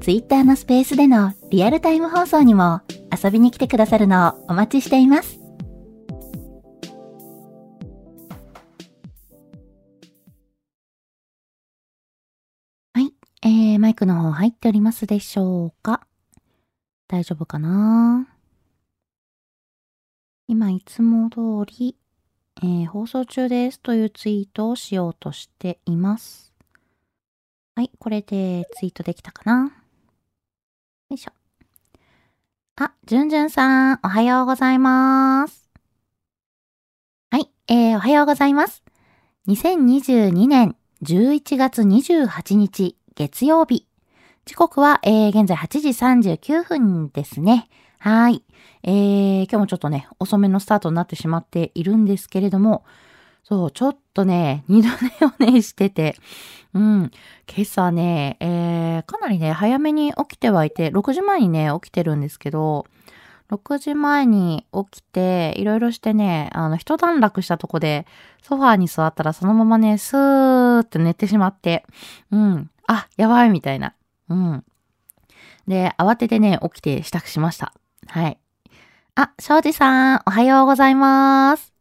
Twitter のスペースでのリアルタイム放送にも遊びに来てくださるのをお待ちしています。はい、えー、マイクの方入っておりますでしょうか？大丈夫かな？今いつも通り、えー、放送中ですというツイートをしようとしています。はい、これでツイートできたかなよいしょ。あ、じゅんじゅんさん、おはようございます。はい、えー、おはようございます。2022年11月28日月曜日。時刻は、えー、現在8時39分ですね。はい。えー、今日もちょっとね、遅めのスタートになってしまっているんですけれども、そう、ちょっとね、二度寝をね、してて、うん、今朝ね、えー、かなりね、早めに起きてはいて、6時前にね、起きてるんですけど、6時前に起きて、いろいろしてね、あの、一段落したとこで、ソファーに座ったらそのままね、スーって寝てしまって、うん、あ、やばいみたいな。うん。で、慌ててね、起きて支度しました。はい。あ、庄司さん、おはようございます。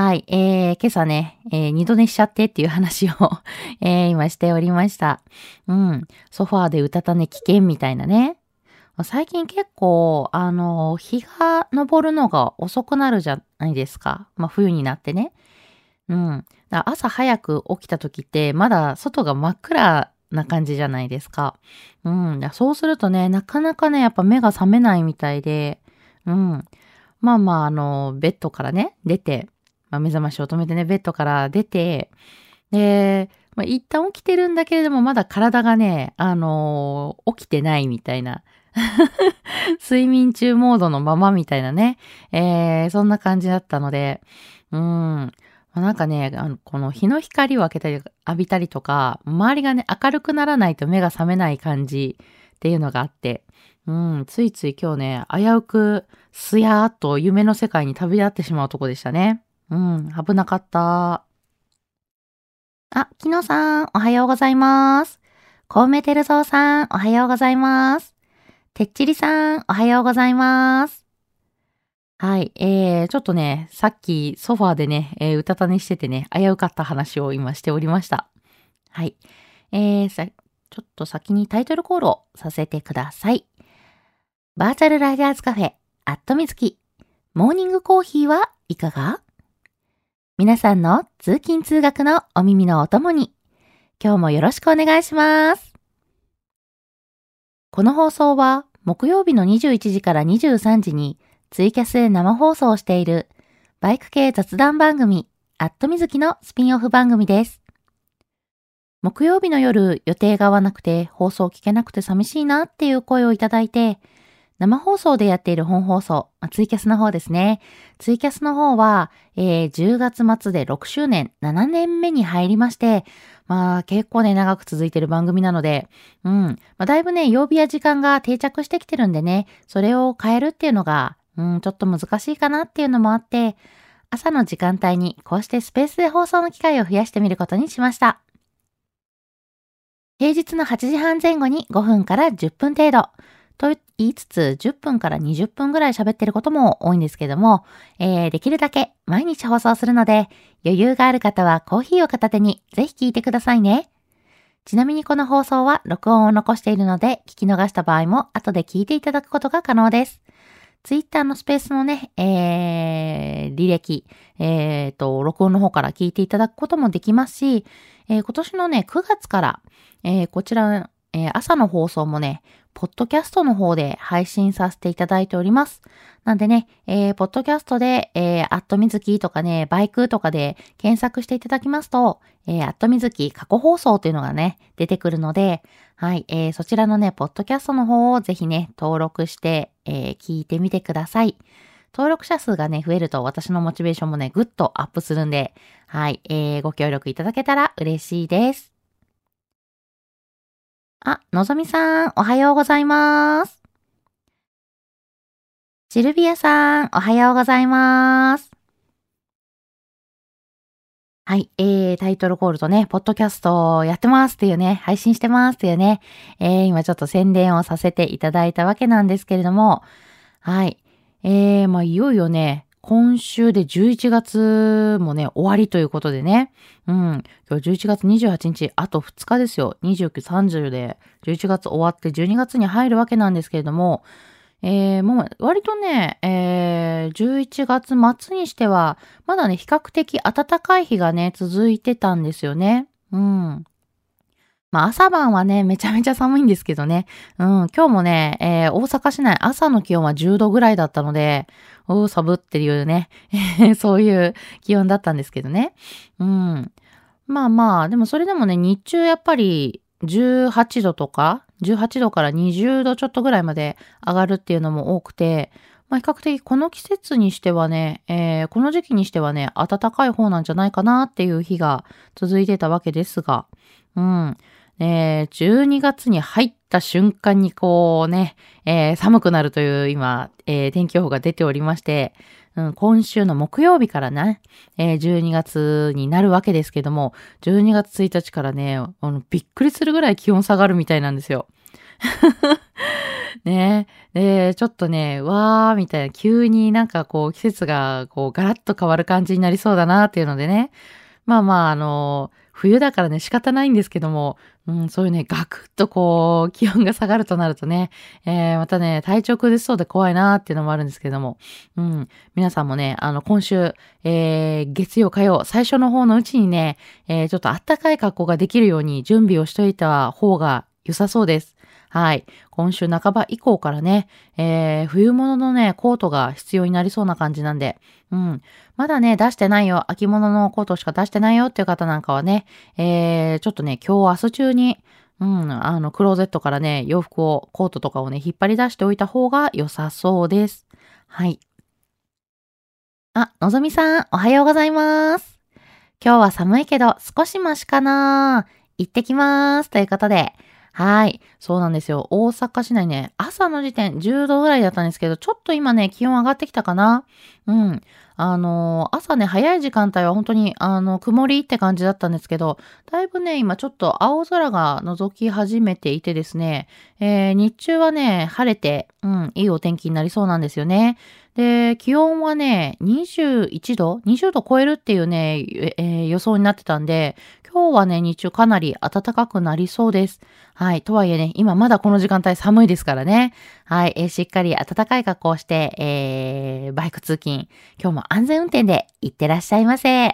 はい。えー、今朝ね、えー、二度寝しちゃってっていう話を えー、今しておりました。うん。ソファーでうたた寝危険みたいなね。最近結構、あの、日が昇るのが遅くなるじゃないですか。まあ、冬になってね。うん。朝早く起きた時って、まだ外が真っ暗な感じじゃないですか。うん。そうするとね、なかなかね、やっぱ目が覚めないみたいで、うん。まあまあ、あの、ベッドからね、出て、まあ、目覚ましを止めてね、ベッドから出て、で、まあ、一旦起きてるんだけれども、まだ体がね、あのー、起きてないみたいな。睡眠中モードのままみたいなね。えー、そんな感じだったので、うん。ま、なんかね、あの、この日の光を開けたり、浴びたりとか、周りがね、明るくならないと目が覚めない感じっていうのがあって、うん、ついつい今日ね、危うく、すやーっと夢の世界に旅立ってしまうとこでしたね。うん、危なかった。あ、きのさん、おはようございます。コウメテルゾウさん、おはようございます。てっちりさん、おはようございます。はい。えー、ちょっとね、さっきソファーでね、えー、うたた寝しててね、危うかった話を今しておりました。はい。えー、さ、ちょっと先にタイトルコールをさせてください。バーチャルライダーズカフェ、アットみずき。モーニングコーヒーはいかが？皆さんの通勤通学のお耳のお供に、今日もよろしくお願いします。この放送は木曜日の21時から23時にツイキャスで生放送しているバイク系雑談番組アットみずきのスピンオフ番組です。木曜日の夜予定が合わなくて放送聞けなくて寂しいなっていう声をいただいて生放送でやっている本放送、まあ、ツイキャスの方ですね。ツイキャスの方は、えー、10月末で6周年、7年目に入りまして、まあ結構ね、長く続いてる番組なので、うん。まあ、だいぶね、曜日や時間が定着してきてるんでね、それを変えるっていうのが、うん、ちょっと難しいかなっていうのもあって、朝の時間帯にこうしてスペースで放送の機会を増やしてみることにしました。平日の8時半前後に5分から10分程度。言いつつ、10分から20分ぐらい喋ってることも多いんですけども、えー、できるだけ毎日放送するので、余裕がある方はコーヒーを片手にぜひ聞いてくださいね。ちなみにこの放送は録音を残しているので、聞き逃した場合も後で聞いていただくことが可能です。ツイッターのスペースのね、えー、履歴、えー、と、録音の方から聞いていただくこともできますし、えー、今年のね、9月から、えー、こちら、えー、朝の放送もね、ポッドキャストの方で配信させていただいております。なんでね、えー、ポッドキャストで、えー、アットみずきとかね、バイクとかで検索していただきますと、えー、アットみずき過去放送というのがね、出てくるので、はい、えー、そちらのね、ポッドキャストの方をぜひね、登録して、えー、聞いてみてください。登録者数がね、増えると私のモチベーションもね、ぐっとアップするんで、はい、えー、ご協力いただけたら嬉しいです。あ、のぞみさん、おはようございます。シルビアさん、おはようございます。はい、えー、タイトルコールとね、ポッドキャストやってますっていうね、配信してますっていうね、えー、今ちょっと宣伝をさせていただいたわけなんですけれども、はい、えー、まあ、いよいよね、今週で11月もね、終わりということでね。うん。今日11月28日、あと2日ですよ。29、30で11月終わって12月に入るわけなんですけれども、えー、もう割とね、えー、11月末にしては、まだね、比較的暖かい日がね、続いてたんですよね。うん。まあ朝晩はね、めちゃめちゃ寒いんですけどね。うん、今日もね、えー、大阪市内朝の気温は10度ぐらいだったので、おー、寒っていうね、そういう気温だったんですけどね。うん。まあまあ、でもそれでもね、日中やっぱり18度とか、18度から20度ちょっとぐらいまで上がるっていうのも多くて、まあ比較的この季節にしてはね、えー、この時期にしてはね、暖かい方なんじゃないかなっていう日が続いてたわけですが、うん。えー、12月に入った瞬間にこうね、えー、寒くなるという今、えー、天気予報が出ておりまして、うん、今週の木曜日からね、えー、12月になるわけですけども、12月1日からね、あのびっくりするぐらい気温下がるみたいなんですよ。ねえ、ちょっとね、わーみたいな、急になんかこう季節がこうガラッと変わる感じになりそうだなっていうのでね、まあまあ、あの冬だからね、仕方ないんですけども、うん、そういうね、ガクッとこう、気温が下がるとなるとね、えー、またね、体調崩しそうで怖いなーっていうのもあるんですけども、うん、皆さんもね、あの、今週、えー、月曜、火曜、最初の方のうちにね、えー、ちょっとあったかい格好ができるように準備をしといた方が良さそうです。はい。今週半ば以降からね、えー、冬物のね、コートが必要になりそうな感じなんで、うん。まだね、出してないよ、秋物のコートしか出してないよっていう方なんかはね、えー、ちょっとね、今日明日中に、うん、あの、クローゼットからね、洋服を、コートとかをね、引っ張り出しておいた方が良さそうです。はい。あ、のぞみさん、おはようございます。今日は寒いけど、少しマシかな行ってきます。ということで、はい。そうなんですよ。大阪市内ね、朝の時点10度ぐらいだったんですけど、ちょっと今ね、気温上がってきたかなうん。あの、朝ね、早い時間帯は本当に、あの、曇りって感じだったんですけど、だいぶね、今ちょっと青空が覗き始めていてですね、えー、日中はね、晴れて、うん、いいお天気になりそうなんですよね。で、気温はね、21度 ?20 度超えるっていうね、えー、予想になってたんで、今日はね、日中かなり暖かくなりそうです。はい。とはいえね、今まだこの時間帯寒いですからね。はい。えー、しっかり暖かい格好をして、えー、バイク通勤、今日も安全運転で行ってらっしゃいませ。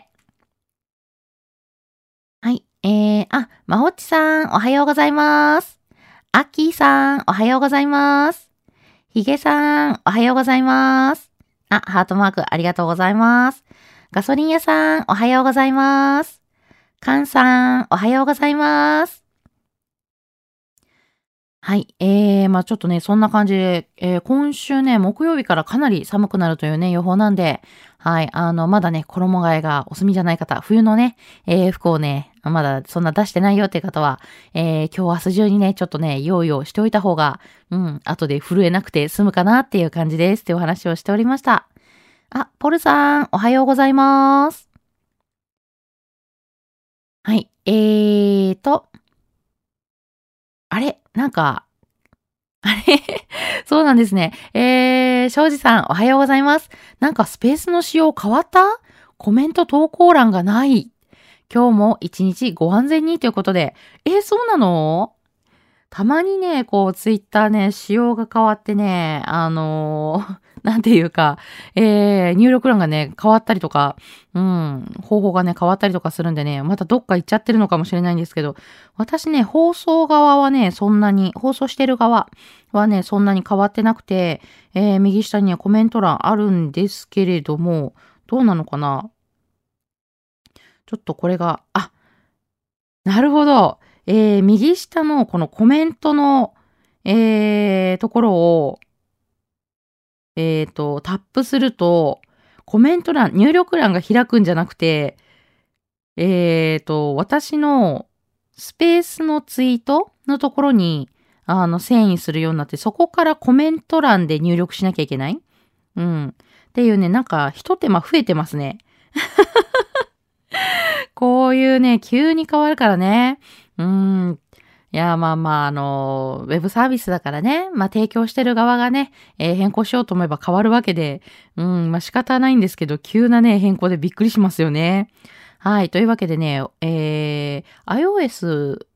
はい。えー、あ、まほっちさん、おはようございます。アッキーさん、おはようございます。ひげさん、おはようございます。あ、ハートマークありがとうございます。ガソリン屋さん、おはようございます。カンさん、おはようございます。はい。えー、まあちょっとね、そんな感じで、えー、今週ね、木曜日からかなり寒くなるというね、予報なんで、はい。あの、まだね、衣替えがお済みじゃない方、冬のね、えー、服をね、まだそんな出してないよっていう方は、えー、今日明日中にね、ちょっとね、用意をしておいた方が、うん、後で震えなくて済むかなっていう感じですってお話をしておりました。あ、ポルさん、おはようございます。はい。えーと。あれ？なんか、あれ？そうなんですね。えー、庄司さん、おはようございます。なんかスペースの仕様変わった？コメント投稿欄がない。今日も一日ご安全にということで、え、そうなの？たまにね、こう、ツイッターね、仕様が変わってね、あのー、なんていうか、えー、入力欄がね、変わったりとか、うん、方法がね、変わったりとかするんでね、またどっか行っちゃってるのかもしれないんですけど、私ね、放送側はね、そんなに、放送してる側はね、そんなに変わってなくて、えー、右下にはコメント欄あるんですけれども、どうなのかな？ちょっとこれが、あ、なるほど。えー、右下のこのコメントの、えー、ところを、えっ、ー、と、タップすると、コメント欄、入力欄が開くんじゃなくて、えっ、ー、と、私のスペースのツイートのところに、あの、遷移するようになって、そこからコメント欄で入力しなきゃいけない？うん。っていうね、なんか、一手間増えてますね。こういうね、急に変わるからね。うん。いや、まあまあ、あの、ウェブサービスだからね、まあ提供してる側がね、えー、変更しようと思えば変わるわけで、うん、まあ仕方ないんですけど、急なね、変更でびっくりしますよね。はい。というわけでね、えー、iOS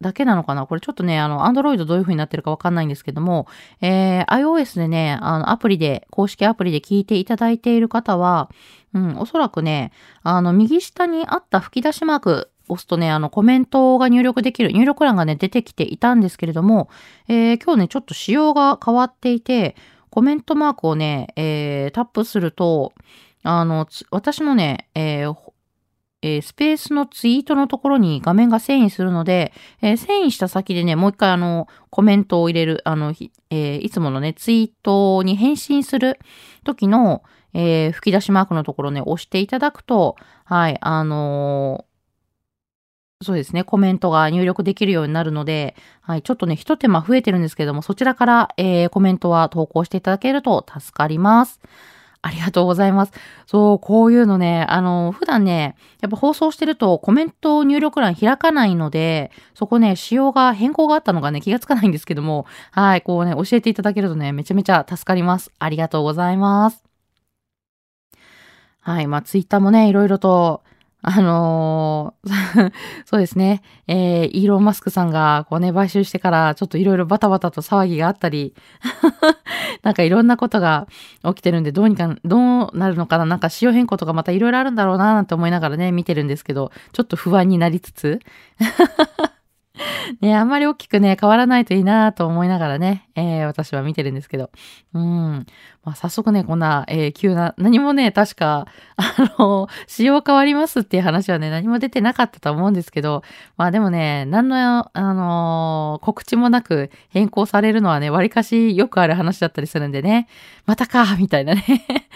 だけなのかな？これちょっとね、あの、Android どういう風になってるかわかんないんですけども、えー、iOS でね、あの、アプリで、公式アプリで聞いていただいている方は、うん、おそらくね、あの、右下にあった吹き出しマーク、押すとね、あの、コメントが入力できる、入力欄がね、出てきていたんですけれども、えー、今日ね、ちょっと仕様が変わっていて、コメントマークをね、えー、タップすると、あの、私のね、えーえー、スペースのツイートのところに画面が遷移するので、えー、遷移した先でね、もう一回あの、コメントを入れる、あの、えー、いつものね、ツイートに返信する時の、え吹き出しマークのところね、押していただくと、はい、あのそうですね、コメントが入力できるようになるので、はい、ちょっとね、一手間増えてるんですけども、そちらから、えーコメントは投稿していただけると助かります。ありがとうございます。そう、こういうのね、あの、普段ね、やっぱ放送してるとコメント入力欄開かないので、そこね、仕様が変更があったのがね、気がつかないんですけども、はい、こうね、教えていただけるとね、めちゃめちゃ助かります。ありがとうございます。はい、まあ、ツイッターもね、いろいろと、あのー、そうですね。えー、イーロン・マスクさんが、こうね、買収してから、ちょっといろいろバタバタと騒ぎがあったり、なんかいろんなことが起きてるんで、どうにか、どうなるのかななんか仕様変更とかまたいろいろあるんだろうな、なんて思いながらね、見てるんですけど、ちょっと不安になりつつ、ね、あんまり大きくね、変わらないといいなと思いながらね、えー、私は見てるんですけど。うん。まあ、早速ね、こんな、えー、急な、何もね、確か、あの、仕様変わりますっていう話はね、何も出てなかったと思うんですけど、まあでもね、何の、あのー、告知もなく変更されるのはね、割かしよくある話だったりするんでね、またか、みたいなね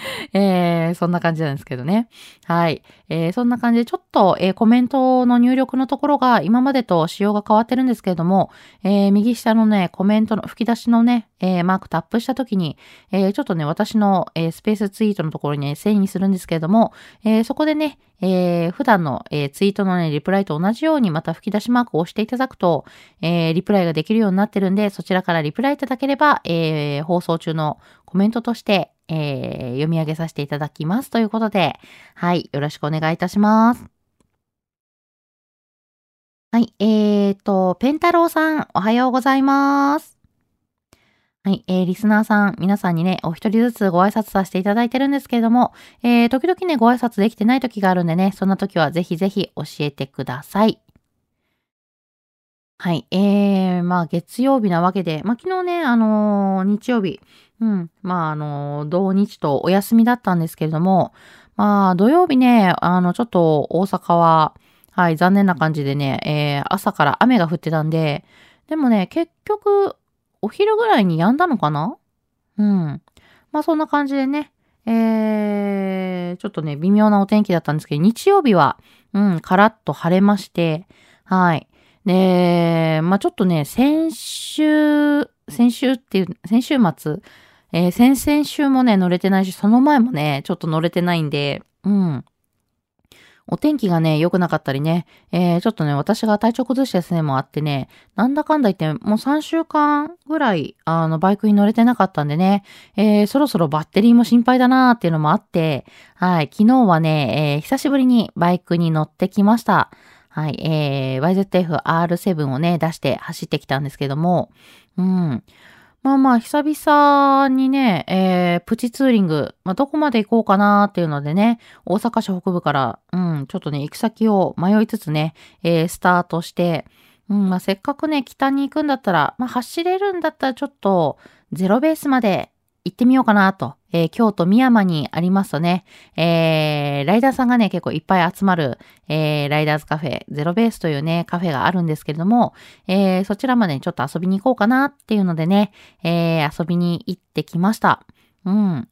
えー、そんな感じなんですけどね。はい。えー、そんな感じで、ちょっと、えー、コメントの入力のところが今までと仕様が変わってるんですけれども、えー、右下のね、コメントの吹き出しのね、えー、マークタップしたときに、えー、ちょっとね、私の、えー、スペースツイートのところにね、遷移するんですけれども、えー、そこでね、えー、普段の、え、ツイートのね、リプライと同じようにまた吹き出しマークを押していただくと、え、リプライができるようになってるんで、そちらからリプライいただければ、えー、放送中のコメントとして、え、読み上げさせていただきますということで、はい、よろしくお願いいたします。はい、えーと、ペンタロウさん、おはようございます。はい、えー、リスナーさん、皆さんにね、お一人ずつご挨拶させていただいてるんですけれども、えー、時々ね、ご挨拶できてない時があるんでね、そんな時はぜひぜひ教えてください。はい、えー、まあ月曜日なわけで、まあ昨日ね、あのー、日曜日、うん、まああのー、同日とお休みだったんですけれども、まあ土曜日ね、あの、ちょっと大阪は、はい、残念な感じでね、えー、朝から雨が降ってたんで、でもね、結局、お昼ぐらいに止んだのかな？うん。まあそんな感じでね、えー、ちょっとね、微妙なお天気だったんですけど、日曜日は、うん、カラッと晴れまして、はい。で、まあちょっとね、先週、先週っていう、先週末、えー、先々週もね、乗れてないし、その前もね、ちょっと乗れてないんで、うん。お天気がね、良くなかったりね、えー、ちょっとね、私が体調崩してですね、もあってね、なんだかんだ言って、もう3週間ぐらい、あの、バイクに乗れてなかったんでね、えー、そろそろバッテリーも心配だなーっていうのもあって、はい、昨日はね、えー、久しぶりにバイクに乗ってきました。はい、えー、YZF-R7 をね、出して走ってきたんですけども、うん。まあまあ、久々にね、えー、プチツーリング、まあ、どこまで行こうかなっていうのでね、大阪市北部から、うん、ちょっとね、行く先を迷いつつね、えー、スタートして、うん、まあ、せっかくね、北に行くんだったら、まあ、走れるんだったらちょっと、ゼロベースまで行ってみようかなと。えー、京都宮山にありますとね、えー、ライダーさんがね、結構いっぱい集まる、えー、ライダーズカフェ、ゼロベースというね、カフェがあるんですけれども、えー、そちらまでちょっと遊びに行こうかなっていうのでね、えー、遊びに行ってきました。うん。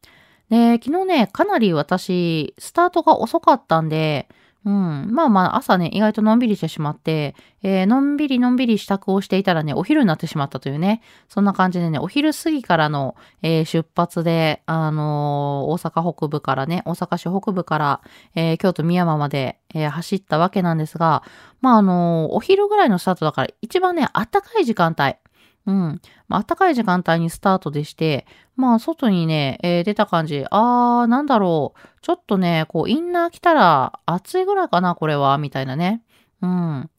で、昨日ね、かなり私、スタートが遅かったんで、うん。まあまあ、朝ね、意外とのんびりしてしまって、えー、のんびりのんびり支度をしていたらね、お昼になってしまったというね、そんな感じでね、お昼過ぎからの、えー、出発で、あのー、大阪北部からね、大阪市北部から、えー、京都宮山まで、えー、走ったわけなんですが、まああの、お昼ぐらいのスタートだから、一番ね、暖かい時間帯、うん。まあ、暖かい時間帯にスタートでして、まあ、外にね、えー、出た感じ、あー、なんだろう。ちょっとね、こう、インナー着たら暑いぐらいかな、これは、みたいなね。うん。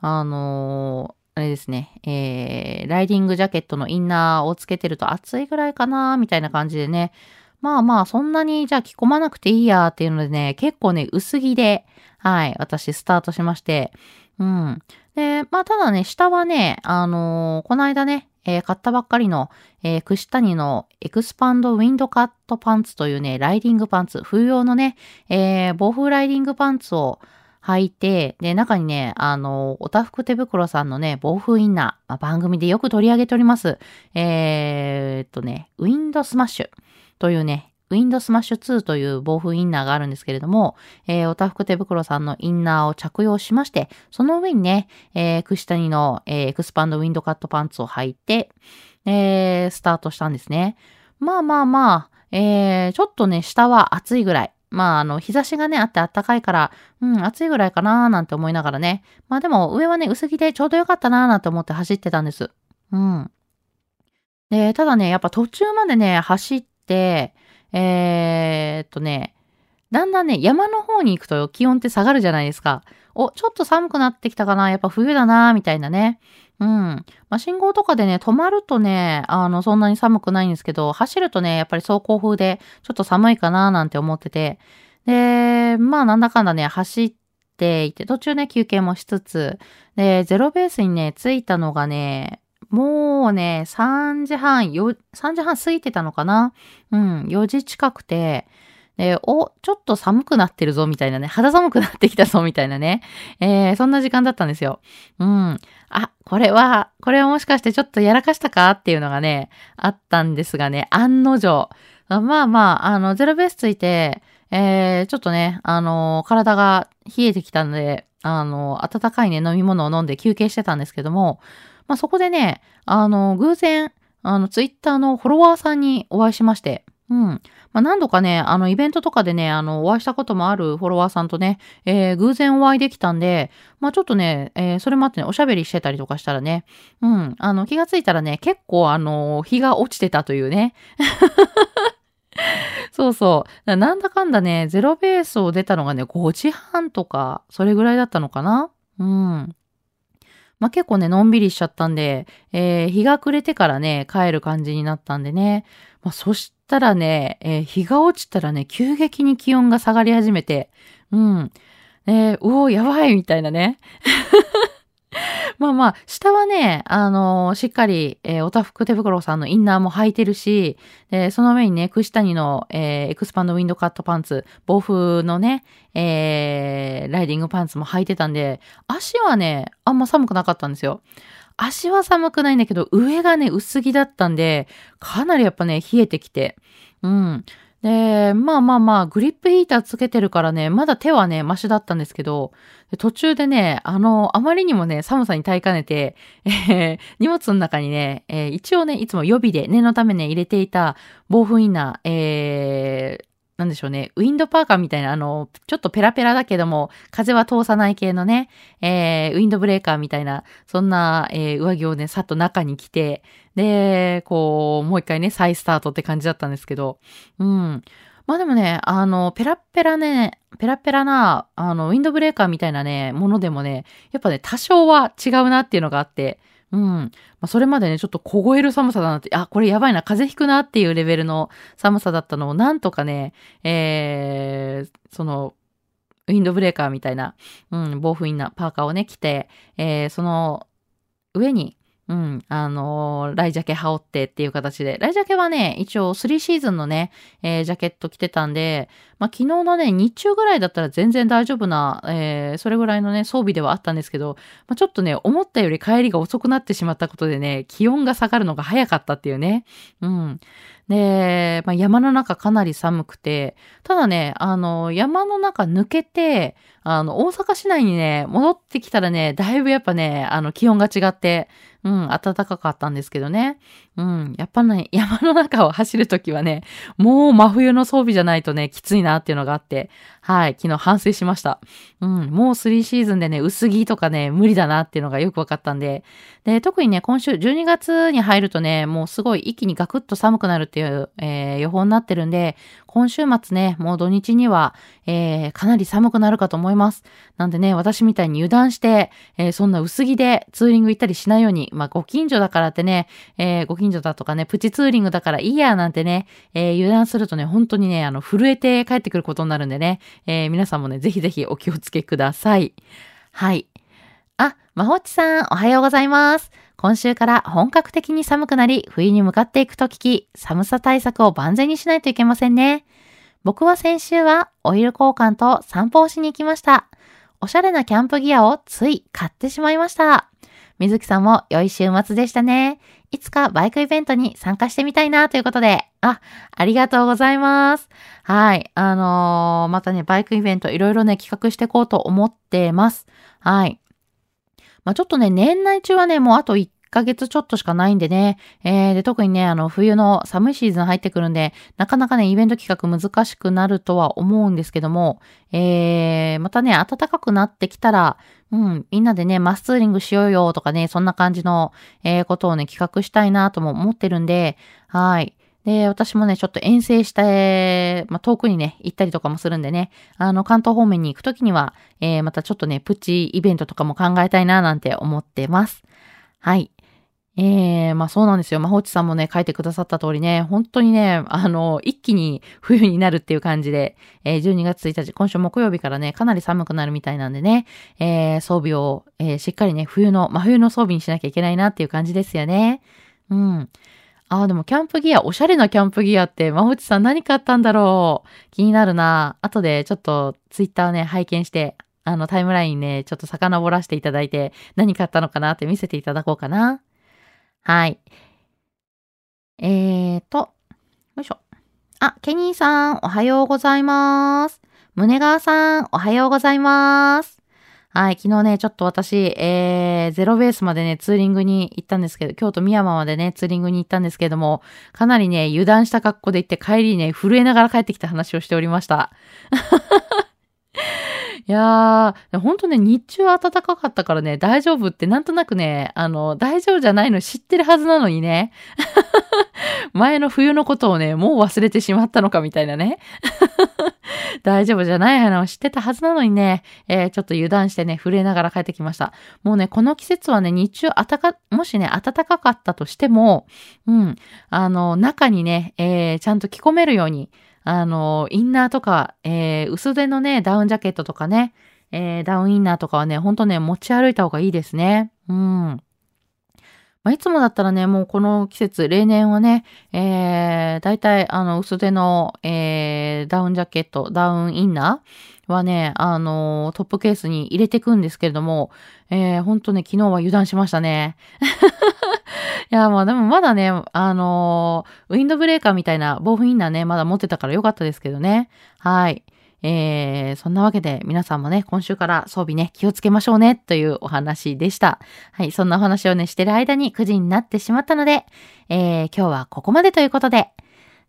あのー、あれですね、えー、ライディングジャケットのインナーをつけてると暑いぐらいかな、みたいな感じでね。まあまあ、そんなにじゃあ着込まなくていいやっていうのでね、結構ね、薄着で、はい、私スタートしまして、うん。で、まあ、ただね、下はね、あのー、この間ね、えー、買ったばっかりの、えー、串谷のエクスパンドウィンドカットパンツというね、ライディングパンツ、冬用のね、えー、防風ライディングパンツを履いて、で、中にね、あの、おたふく手袋さんのね、防風インナー、まあ、番組でよく取り上げております。えー、っとね、ウィンドスマッシュというね、ウィンドスマッシュ2という防風インナーがあるんですけれども、えー、おたふく手袋さんのインナーを着用しまして、その上にね、えー、串谷の、えー、エクスパンドウィンドカットパンツを履いて、えー、スタートしたんですね。まあまあまあ、えー、ちょっとね、下は暑いぐらい。まあ、あの、日差しがね、あって暖かいから、うん、暑いぐらいかなーなんて思いながらね。まあでも、上はね、薄着でちょうどよかったなーなんて思って走ってたんです。うん。で、ただね、やっぱ途中までね、走って、えー、っとね、だんだんね、山の方に行くと気温って下がるじゃないですか。お、ちょっと寒くなってきたかなやっぱ冬だなみたいなね。うん。まあ、信号とかでね、止まるとね、あの、そんなに寒くないんですけど、走るとね、やっぱり走行風で、ちょっと寒いかななんて思ってて。で、まあ、なんだかんだね、走っていて、途中ね、休憩もしつつ、で、ゼロベースにね、着いたのがね、もうね、3時半、4、3時半過ぎてたのかな？うん、4時近くて、で、お、ちょっと寒くなってるぞ、みたいなね。肌寒くなってきたぞ、みたいなね。えー、そんな時間だったんですよ。うん。あ、これは、これはもしかしてちょっとやらかしたか？っていうのがね、あったんですがね、案の定。まあまあ、あの、ゼロベースついて、えー、ちょっとね、あの、体が冷えてきたので、あの、温かいね、飲み物を飲んで休憩してたんですけども、まあ、そこでね、あの、偶然、あの、ツイッターのフォロワーさんにお会いしまして、うん。まあ、何度かね、あの、イベントとかでね、あの、お会いしたこともあるフォロワーさんとね、えー、偶然お会いできたんで、まあ、ちょっとね、えー、それもあってね、おしゃべりしてたりとかしたらね、うん、あの、気がついたらね、結構、あの、日が落ちてたというね。そうそう。なんだかんだね、ゼロベースを出たのがね、5時半とか、それぐらいだったのかなうん。まあ、結構ね、のんびりしちゃったんで、えー、日が暮れてからね、帰る感じになったんでね。まあ、そしたらね、えー、日が落ちたらね、急激に気温が下がり始めて、うん。えー、うおやばいみたいなね。まあまあ、下はね、あのー、しっかり、えー、おたふく手袋さんのインナーも履いてるし、で、その上にね、串谷の、えー、エクスパンドウィンドカットパンツ、暴風のね、えー、ライディングパンツも履いてたんで、足はね、あんま寒くなかったんですよ。足は寒くないんだけど、上がね、薄着だったんで、かなりやっぱね、冷えてきて。うん。で、まあまあまあ、グリップヒーターつけてるからね、まだ手はね、マシだったんですけど、途中でね、あの、あまりにもね、寒さに耐えかねて、えー、荷物の中にね、えー、一応ね、いつも予備で念のためね、入れていた防風インナー、えー、なんでしょうね、ウィンドパーカーみたいな、あの、ちょっとペラペラだけども、風は通さない系のね、えー、ウィンドブレーカーみたいな、そんな、えー、上着をね、さっと中に着て、で、こう、もう一回ね、再スタートって感じだったんですけど、うん。まあでもね、あの、ペラペラね、ペラペラな、あの、ウィンドブレーカーみたいなね、ものでもね、やっぱね、多少は違うなっていうのがあって、うん。まあ、それまでね、ちょっと凍える寒さだなって、あ、これやばいな、風邪ひくなっていうレベルの寒さだったのを、なんとかね、えー、その、ウィンドブレーカーみたいな、うん、防風インナー、パーカーをね、着て、えー、その上に、うん、あのー、ライジャケ羽織ってっていう形で、ライジャケはね、一応3シーズンのね、えー、ジャケット着てたんで、まあ、昨日のね、日中ぐらいだったら全然大丈夫な、えー、それぐらいのね、装備ではあったんですけど、まあ、ちょっとね、思ったより帰りが遅くなってしまったことでね、気温が下がるのが早かったっていうね。うん。で、まあ、山の中かなり寒くて、ただね、あの、山の中抜けて、あの、大阪市内にね、戻ってきたらね、だいぶやっぱね、あの、気温が違って、うん、暖かかったんですけどね。うん、やっぱね、山の中を走るときはね、もう真冬の装備じゃないとね、きついなっていうのがあって、はい、昨日反省しました。うん、もう3シーズンでね、薄着とかね、無理だなっていうのがよくわかったんで、で、特にね、今週12月に入るとね、もうすごい一気にガクッと寒くなるっていう、えー、予報になってるんで、今週末ね、もう土日には、えー、かなり寒くなるかと思います。なんでね、私みたいに油断して、えー、そんな薄着でツーリング行ったりしないように、まあ、ご近所だからってね、えー、ご近所だとかね、プチツーリングだからいいやなんてね、え、油断するとね、本当にね、あの、震えて帰ってくることになるんでね、え、皆さんもね、ぜひぜひお気をつけください。はい。あ、まほっちさん、おはようございます。今週から本格的に寒くなり、冬に向かっていくと聞き、寒さ対策を万全にしないといけませんね。僕は先週はオイル交換と散歩をしに行きました。おしゃれなキャンプギアをつい買ってしまいました。水木さんも良い週末でしたね。いつかバイクイベントに参加してみたいなということで、あ、ありがとうございます。はい。あのー、またね、バイクイベントいろいろね、企画していこうと思ってます。はい。まあ、ちょっとね、年内中はね、もうあと1ヶ月ちょっとしかないんでね。えー、で、特にね、あの、冬の寒いシーズン入ってくるんで、なかなかね、イベント企画難しくなるとは思うんですけども、えー、またね、暖かくなってきたら、うん、みんなでね、マスツーリングしようよとかね、そんな感じの、えー、ことをね、企画したいなとも思ってるんで、はい。で、私もね、ちょっと遠征して、まあ、遠くにね、行ったりとかもするんでね、あの、関東方面に行くときには、えー、またちょっとね、プチイベントとかも考えたいななんて思ってます。はい。えー、まあそうなんですよ。まほちさんもね、書いてくださった通りね、本当にね、あの、一気に冬になるっていう感じで、えー、12月1日、今週木曜日からね、かなり寒くなるみたいなんでね、えー、装備を、えー、しっかりね、冬の、真冬の装備にしなきゃいけないなっていう感じですよね。うん。ああ、でもキャンプギア、おしゃれなキャンプギアって、まほちさん何買ったんだろう気になるな。後でちょっとツイッターね、拝見して、あのタイムラインね、ちょっと遡らせていただいて、何買ったのかなって見せていただこうかな。はい。えーと、よいしょ。あ、ケニーさん、おはようございます。胸川さん、おはようございます。はい、昨日ね、ちょっと私、えー、ゼロベースまでね、ツーリングに行ったんですけど、京都宮山までね、ツーリングに行ったんですけども、かなりね、油断した格好で行って帰りにね、震えながら帰ってきた話をしておりました。いやー、ほんとね、日中暖かかったからね、大丈夫ってなんとなくね、あの、大丈夫じゃないの知ってるはずなのにね。前の冬のことをね、もう忘れてしまったのかみたいなね。大丈夫じゃないの知ってたはずなのにね、えー、ちょっと油断してね、震えながら帰ってきました。もうね、この季節はね、日中暖か、もしね、暖かかったとしても、うん、あの、中にね、えー、ちゃんと着込めるように、あの、インナーとか、えー、薄手のね、ダウンジャケットとかね、えー、ダウンインナーとかはね、ほんとね、持ち歩いた方がいいですね。うん。まあ、いつもだったらね、もうこの季節、例年はね、えー、大体、あの、薄手の、えー、ダウンジャケット、ダウンインナーはね、あの、トップケースに入れていくんですけれども、えー、ほんとね、昨日は油断しましたね。いや、まあでもまだね、あの、ウィンドブレーカーみたいな防風インナーね、まだ持ってたからよかったですけどね。はい。えー、そんなわけで皆さんもね、今週から装備ね、気をつけましょうね、というお話でした。はい、そんなお話をね、してる間に9時になってしまったので、えー、今日はここまでということで、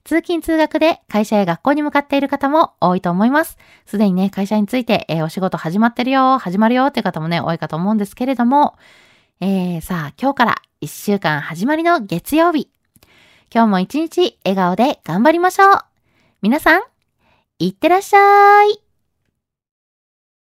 通勤通学で会社や学校に向かっている方も多いと思います。すでにね、会社について、えー、お仕事始まってるよ、始まるよっていう方もね、多いかと思うんですけれども、えー、さあ、今日から1週間始まりの月曜日。今日も一日笑顔で頑張りましょう。皆さん、いってらっしゃい。